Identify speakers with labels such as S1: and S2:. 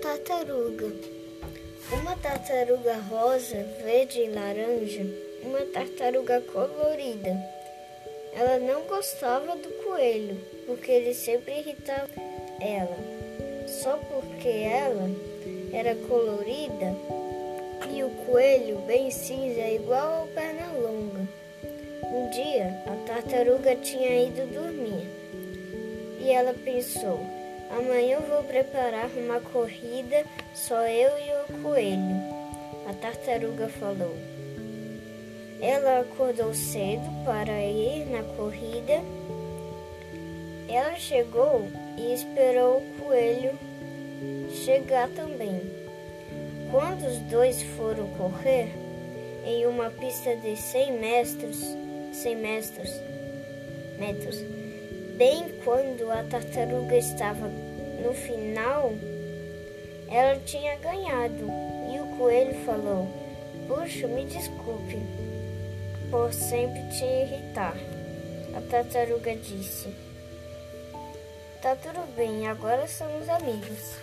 S1: tartaruga. Uma tartaruga rosa, verde e laranja, uma tartaruga colorida. Ela não gostava do coelho, porque ele sempre irritava ela. Só porque ela era colorida e o coelho bem cinza igual ao Pernalonga. Um dia, a tartaruga tinha ido dormir e ela pensou: amanhã eu vou preparar uma corrida só eu e o coelho. A tartaruga falou. Ela acordou cedo para ir na corrida. Ela chegou e esperou o coelho chegar também. Quando os dois foram correr em uma pista de 100 metros, 100 metros, metros, bem quando a tartaruga estava no final, ela tinha ganhado e o coelho falou: Puxa, me desculpe por sempre te irritar. A tartaruga disse: Tá tudo bem, agora somos amigos.